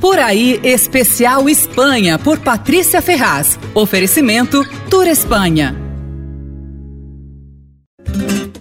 Por aí, especial Espanha, por Patrícia Ferraz. Oferecimento Tour Espanha.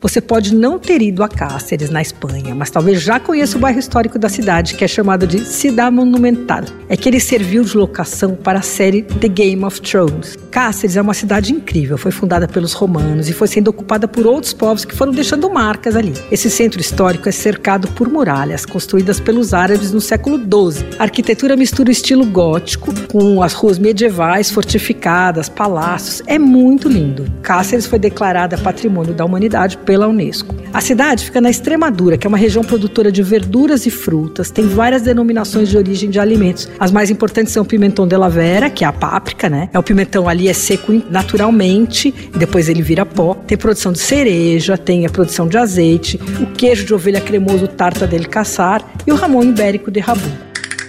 Você pode não ter ido a Cáceres, na Espanha, mas talvez já conheça o bairro histórico da cidade, que é chamado de Cidade Monumental. É que ele serviu de locação para a série The Game of Thrones. Cáceres é uma cidade incrível, foi fundada pelos romanos e foi sendo ocupada por outros povos que foram deixando marcas ali. Esse centro histórico é cercado por muralhas construídas pelos árabes no século XII. A arquitetura mistura o estilo gótico com as ruas medievais fortificadas, palácios. É muito lindo. Cáceres foi declarada Patrimônio da Humanidade pela Unesco. A cidade fica na Extremadura, que é uma região produtora de verduras e frutas, tem várias denominações de origem de alimentos. As mais importantes são o pimentão de la vera, que é a páprica, né? É o pimentão ali é seco naturalmente depois ele vira pó. Tem produção de cereja, tem a produção de azeite, o queijo de ovelha cremoso tarta del caçar e o ramon ibérico de rabu.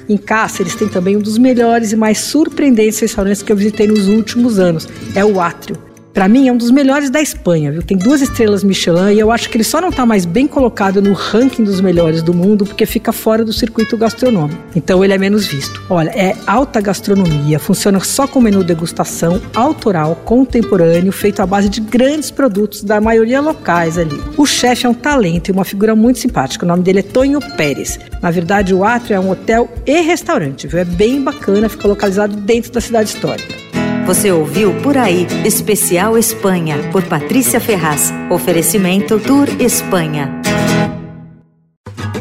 Em Cáceres tem também um dos melhores e mais surpreendentes restaurantes que eu visitei nos últimos anos, é o Átrio. Para mim, é um dos melhores da Espanha, viu? Tem duas estrelas Michelin e eu acho que ele só não está mais bem colocado no ranking dos melhores do mundo porque fica fora do circuito gastronômico. Então ele é menos visto. Olha, é alta gastronomia, funciona só com menu degustação, autoral, contemporâneo, feito à base de grandes produtos da maioria locais ali. O chefe é um talento e uma figura muito simpática. O nome dele é Tonho Pérez. Na verdade, o Átrio é um hotel e restaurante, viu? É bem bacana, fica localizado dentro da cidade histórica. Você ouviu Por Aí, Especial Espanha, por Patrícia Ferraz. Oferecimento Tour Espanha.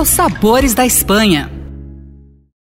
os sabores da Espanha.